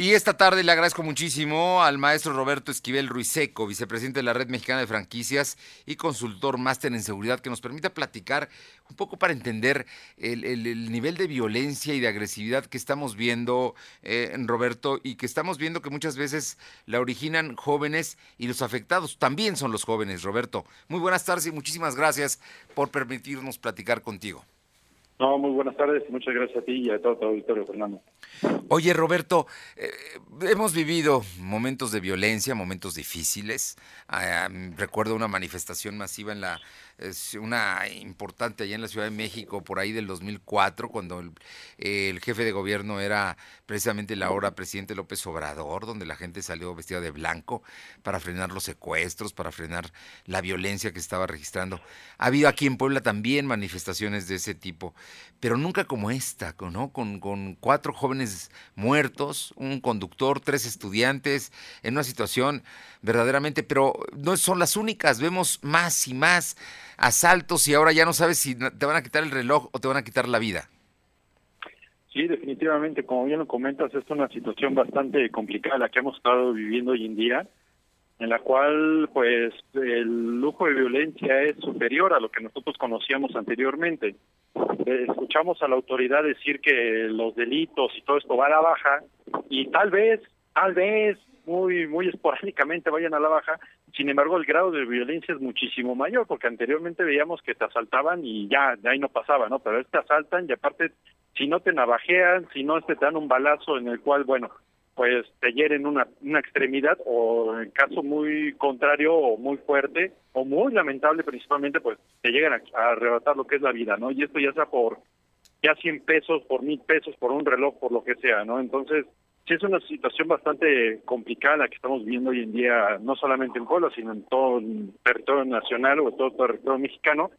Y esta tarde le agradezco muchísimo al maestro Roberto Esquivel Ruiseco, vicepresidente de la Red Mexicana de Franquicias y consultor máster en seguridad, que nos permita platicar un poco para entender el, nivel de violencia y de agresividad que estamos viendo, eh, Roberto, y que estamos viendo que muchas veces la originan jóvenes y los afectados también son los jóvenes, Roberto. Muy buenas tardes y muchísimas gracias por permitirnos platicar contigo. No, muy buenas tardes y muchas gracias a ti y a todo tu auditorio, Fernando. Oye, Roberto, eh, hemos vivido momentos de violencia, momentos difíciles. Ah, recuerdo una manifestación masiva en la una importante allá en la Ciudad de México por ahí del 2004, cuando el, jefe de gobierno era precisamente la ahora presidente López Obrador, donde la gente salió vestida de blanco para frenar los secuestros, para frenar la violencia que estaba registrando. Ha habido aquí en Puebla también manifestaciones de ese tipo, pero nunca como esta, ¿no? Con, con cuatro jóvenes muertos, un conductor, tres estudiantes, en una situación verdaderamente, pero no son las únicas, vemos más y más asaltos y ahora ya no sabes si te van a quitar el reloj o te van a quitar la vida. Sí, definitivamente, como bien lo comentas, es una situación bastante complicada la que hemos estado viviendo hoy en día, en la cual pues el lujo de violencia es superior a lo que nosotros conocíamos anteriormente. Eh, escuchamos a la autoridad decir que los delitos y todo esto va a la baja y tal vez, tal vez muy muy esporádicamente vayan a la baja, sin embargo el grado de violencia es muchísimo mayor, porque anteriormente veíamos que te asaltaban y ya, de ahí no pasaba, ¿no? Pero te asaltan y aparte, si no te navajean, si no te dan un balazo en el cual, bueno, pues te hieren una, una extremidad o en caso muy contrario o muy fuerte o muy lamentable principalmente, pues te llegan a, a arrebatar lo que es la vida, ¿no? Y esto ya sea por ya 100 pesos, por mil pesos, por un reloj, por lo que sea, ¿no? Entonces, sí es una situación bastante complicada la que estamos viendo hoy en día, no solamente en Puebla, sino en todo el territorio nacional o en todo el territorio mexicano.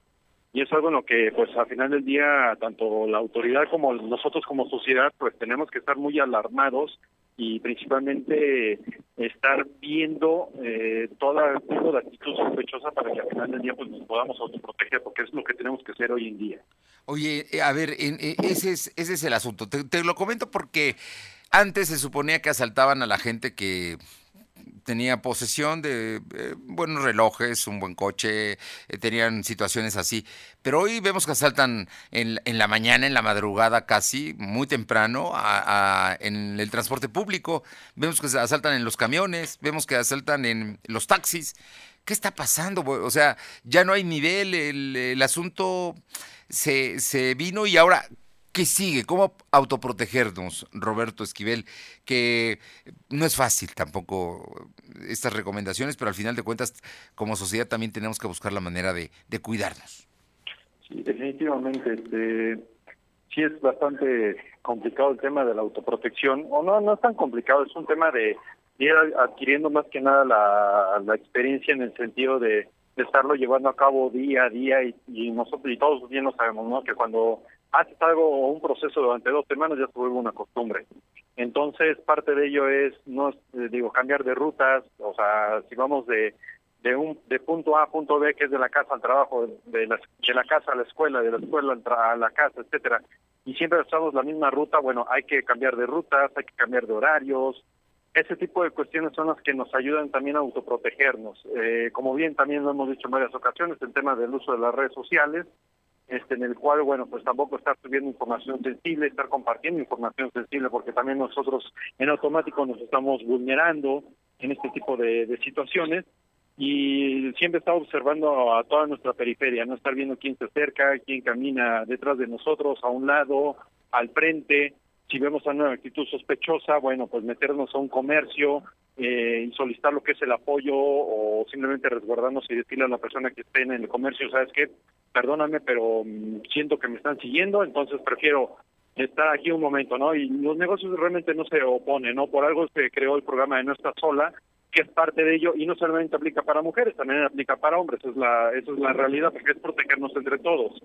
Y es algo en lo que, pues, al final del día, tanto la autoridad como nosotros como sociedad, pues, tenemos que estar muy alarmados y principalmente estar viendo eh, toda tipo de actitud sospechosa para que al final del día pues nos podamos autoproteger porque es lo que tenemos que hacer hoy en día. Oye, eh, a ver, eh, ese es ese es el asunto. te lo comento porque antes se suponía que asaltaban a la gente que tenía posesión de eh, buenos relojes, un buen coche, eh, tenían situaciones así. Pero hoy vemos que asaltan en, la mañana, en la madrugada casi, muy temprano, en el transporte público, vemos que asaltan en los camiones, vemos que asaltan en los taxis. ¿Qué está pasando? O sea, ya no hay nivel, el, asunto se, se vino y ahora, ¿Qué sigue? ¿Cómo autoprotegernos, Roberto Esquivel? Que no es fácil tampoco estas recomendaciones, pero al final de cuentas, como sociedad también tenemos que buscar la manera de, cuidarnos. Sí, definitivamente. Este, sí es bastante complicado el tema de la autoprotección, o no, no es tan complicado, es un tema de ir adquiriendo más que nada la, experiencia en el sentido de, estarlo llevando a cabo día a día y, y nosotros y todos bien lo sabemos, ¿no? Que cuando haces algo un proceso durante dos semanas ya se vuelve una costumbre. Entonces, parte de ello es, no eh, digo, cambiar de rutas, o sea, si vamos de de un de punto A a punto B, que es de la casa al trabajo, de la, de la casa a la escuela, de la escuela a la casa, etcétera, y siempre usamos la misma ruta, bueno, hay que cambiar de rutas, hay que cambiar de horarios, ese tipo de cuestiones son las que nos ayudan también a autoprotegernos. Eh, como bien también lo hemos dicho en varias ocasiones, el tema del uso de las redes sociales, este, en el cual, bueno, pues tampoco estar subiendo información sensible, estar compartiendo información sensible, porque también nosotros en automático nos estamos vulnerando en este tipo de, situaciones. Y siempre estar observando a toda nuestra periferia, no estar viendo quién se acerca, quién camina detrás de nosotros, a un lado, al frente, si vemos a una actitud sospechosa, bueno, pues meternos a un comercio eh, solicitar lo que es el apoyo o simplemente resguardarnos y decirle a la persona que esté en el comercio, ¿sabes qué? perdóname, pero mm, siento que me están siguiendo, entonces prefiero estar aquí un momento, ¿no? Y los negocios realmente no se oponen, ¿no? Por algo se creó el programa de No Estás Sola, que es parte de ello, y no solamente aplica para mujeres, también aplica para hombres, esa es la, esa es la realidad, porque es protegernos entre todos.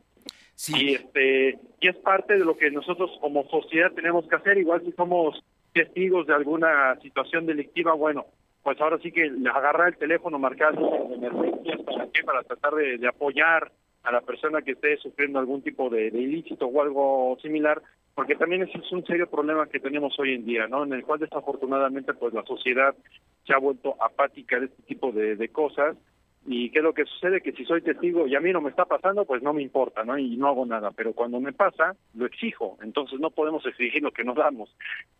Sí. Y, este, y es parte de lo que nosotros como sociedad tenemos que hacer, igual si somos testigos de alguna situación delictiva, bueno, pues ahora sí que agarrar el teléfono, marcar de emergencias, ¿para qué? Para tratar de apoyar a la persona que esté sufriendo algún tipo de, ilícito o algo similar porque también ese es un serio problema que tenemos hoy en día, ¿no? En el cual desafortunadamente pues la sociedad se ha vuelto apática de este tipo de, de cosas y qué es lo que sucede que si soy testigo y a mí no me está pasando pues no me importa no y no hago nada pero cuando me pasa lo exijo entonces no podemos exigir lo que nos damos.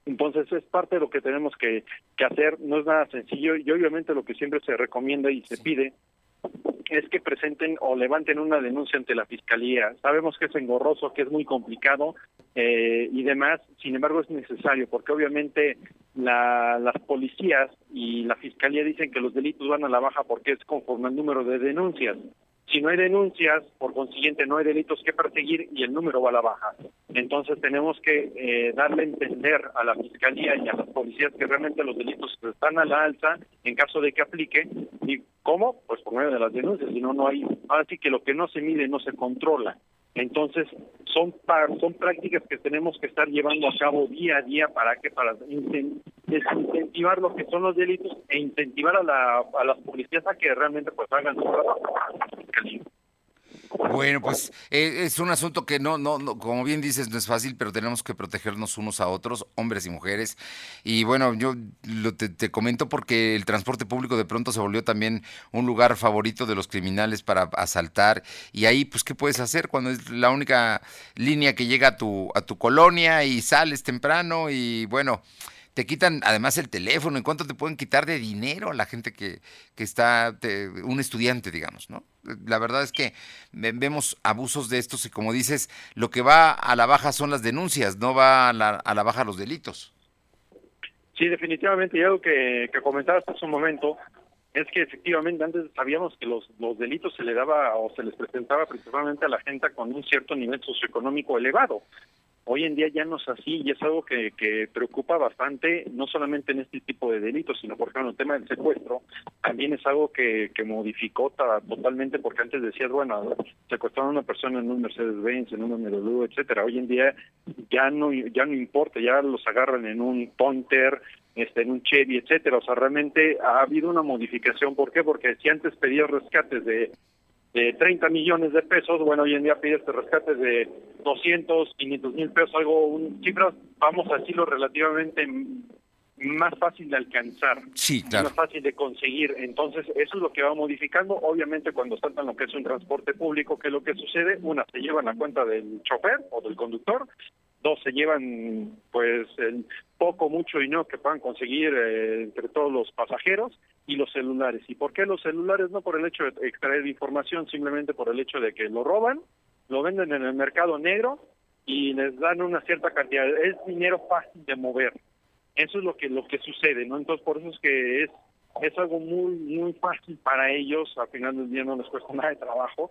Entonces es parte de lo que tenemos que, que hacer no es nada sencillo y obviamente lo que siempre se recomienda y se pide es que presenten o levanten una denuncia ante la fiscalía. Sabemos que es engorroso, que es muy complicado eh, y demás, sin embargo es necesario porque obviamente la, las policías y la fiscalía dicen que los delitos van a la baja porque es conforme al número de denuncias. Si no hay denuncias, por consiguiente no hay delitos que perseguir y el número va a la baja. Entonces tenemos que eh, darle a entender a la Fiscalía y a las policías que realmente los delitos están a la alza en caso de que aplique. ¿Y cómo? Pues por medio de las denuncias, si no, no hay... Ahora sí que lo que no se mide no se controla. Entonces, son son prácticas que tenemos que estar llevando a cabo día a día para que para incentivar lo que son los delitos e incentivar a, la, a las policías a que realmente pues hagan su trabajo. Bueno, pues eh, es un asunto que no, no, no, como bien dices, no es fácil, pero tenemos que protegernos unos a otros, hombres y mujeres. Y bueno, yo lo te, te, comento porque el transporte público de pronto se volvió también un lugar favorito de los criminales para asaltar. Y ahí, pues, ¿qué puedes hacer cuando es la única línea que llega a tu, a tu colonia y sales temprano? Y bueno, te quitan además el teléfono, ¿en cuánto te pueden quitar de dinero a la gente que, que está, un estudiante, digamos, ¿no? La verdad es que vemos abusos de estos y como dices, lo que va a la baja son las denuncias, no va a la, a la baja los delitos. Sí, definitivamente, y algo que, que comentabas hace un momento, es que efectivamente antes sabíamos que los, los delitos se le daba o se les presentaba principalmente a la gente con un cierto nivel socioeconómico elevado. Hoy en día ya no es así y es algo que, que preocupa bastante, no solamente en este tipo de delitos, sino por ejemplo el tema del secuestro, también es algo que, que modificó totalmente, porque antes decías, bueno, secuestraron a una persona en un Mercedes-Benz, en un MW, etcétera. Hoy en día ya no ya no importa, ya los agarran en un Pointer, este, en un Chevy, etcétera. O sea, realmente ha habido una modificación. ¿Por qué? Porque si antes pedías rescates de de 30 millones de pesos, bueno, hoy en día pide este rescate de 200, 500 mil pesos, algo, un, cifras, vamos a decirlo, relativamente más fácil de alcanzar, sí, claro. más fácil de conseguir. Entonces, eso es lo que va modificando. Obviamente, cuando saltan lo que es un transporte público, ¿qué es lo que sucede? Una, se llevan a cuenta del chofer o del conductor, dos se llevan pues el poco, mucho y no que puedan conseguir eh, entre todos los pasajeros y los celulares. ¿Y por qué los celulares? No por el hecho de extraer información, simplemente por el hecho de que lo roban, lo venden en el mercado negro y les dan una cierta cantidad. Es dinero fácil de mover. Eso es lo que lo que sucede, ¿no? Entonces por eso es que es es algo muy muy fácil para ellos. Al final del día no les cuesta nada de trabajo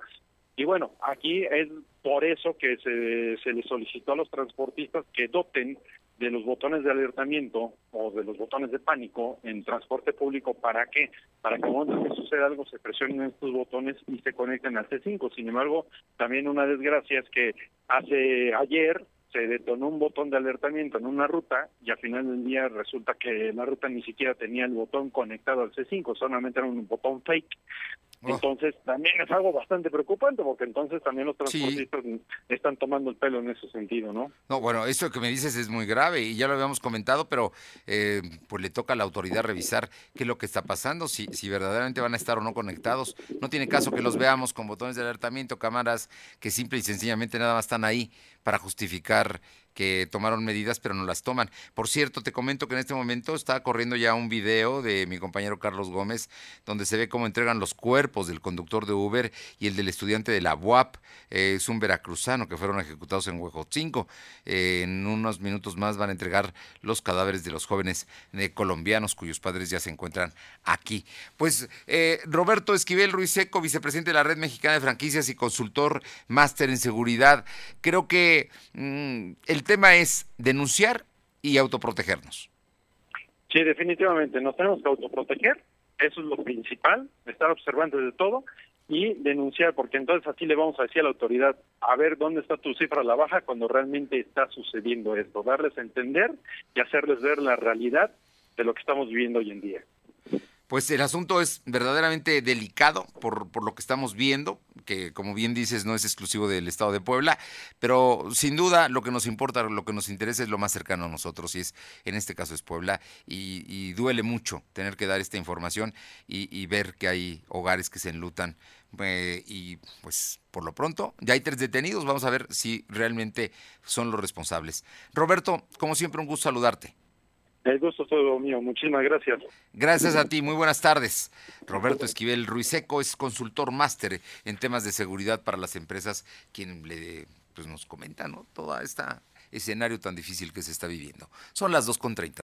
y bueno, aquí es por eso que se, se le solicitó a los transportistas que doten de los botones de alertamiento o de los botones de pánico en transporte público para que para que cuando suceda algo se presionen estos botones y se conecten al C5. Sin embargo, también una desgracia es que hace ayer se detonó un botón de alertamiento en una ruta y al final del día resulta que la ruta ni siquiera tenía el botón conectado al C5, solamente era un botón fake. Oh. Entonces también es algo bastante preocupante porque entonces también los transportistas están tomando el pelo en ese sentido, ¿no? No, bueno, eso que me dices es muy grave y ya lo habíamos comentado, pero eh, pues le toca a la autoridad revisar qué es lo que está pasando, si, si verdaderamente van a estar o no conectados. No tiene caso que los veamos con botones de alertamiento, cámaras que simple y sencillamente nada más están ahí para justificar que tomaron medidas pero no las toman. Por cierto, te comento que en este momento está corriendo ya un video de mi compañero Carlos Gómez donde se ve cómo entregan los cuerpos del conductor de Uber y el del estudiante de la UAP, eh, es un veracruzano que fueron ejecutados en Huejotzinco. Eh, en unos minutos más van a entregar los cadáveres de los jóvenes eh, colombianos cuyos padres ya se encuentran aquí. Pues Roberto Esquivel Ruiz Seco, vicepresidente de la Red Mexicana de Franquicias y consultor máster en seguridad, creo que mm, el tema es denunciar y autoprotegernos. Sí, definitivamente, nos tenemos que autoproteger, eso es lo principal, estar observando de todo y denunciar, porque entonces así le vamos a decir a la autoridad, a ver dónde está tu cifra a la baja cuando realmente está sucediendo esto, darles a entender y hacerles ver la realidad de lo que estamos viviendo hoy en día. Pues el asunto es verdaderamente delicado por, por lo que estamos viendo, que como bien dices no es exclusivo del Estado de Puebla, pero sin duda lo que nos importa, lo que nos interesa es lo más cercano a nosotros y es, en este caso es Puebla, y, duele mucho tener que dar esta información y, ver que hay hogares que se enlutan eh, y pues por lo pronto ya hay tres detenidos, vamos a ver si realmente son los responsables. Roberto, como siempre un gusto saludarte. El gusto es todo mío. Muchísimas gracias. Gracias a ti. Muy buenas tardes. Roberto Esquivel Ruiseco es consultor máster en temas de seguridad para las empresas, quien le pues nos comenta ¿no? todo este escenario tan difícil que se está viviendo. Son las 2.30.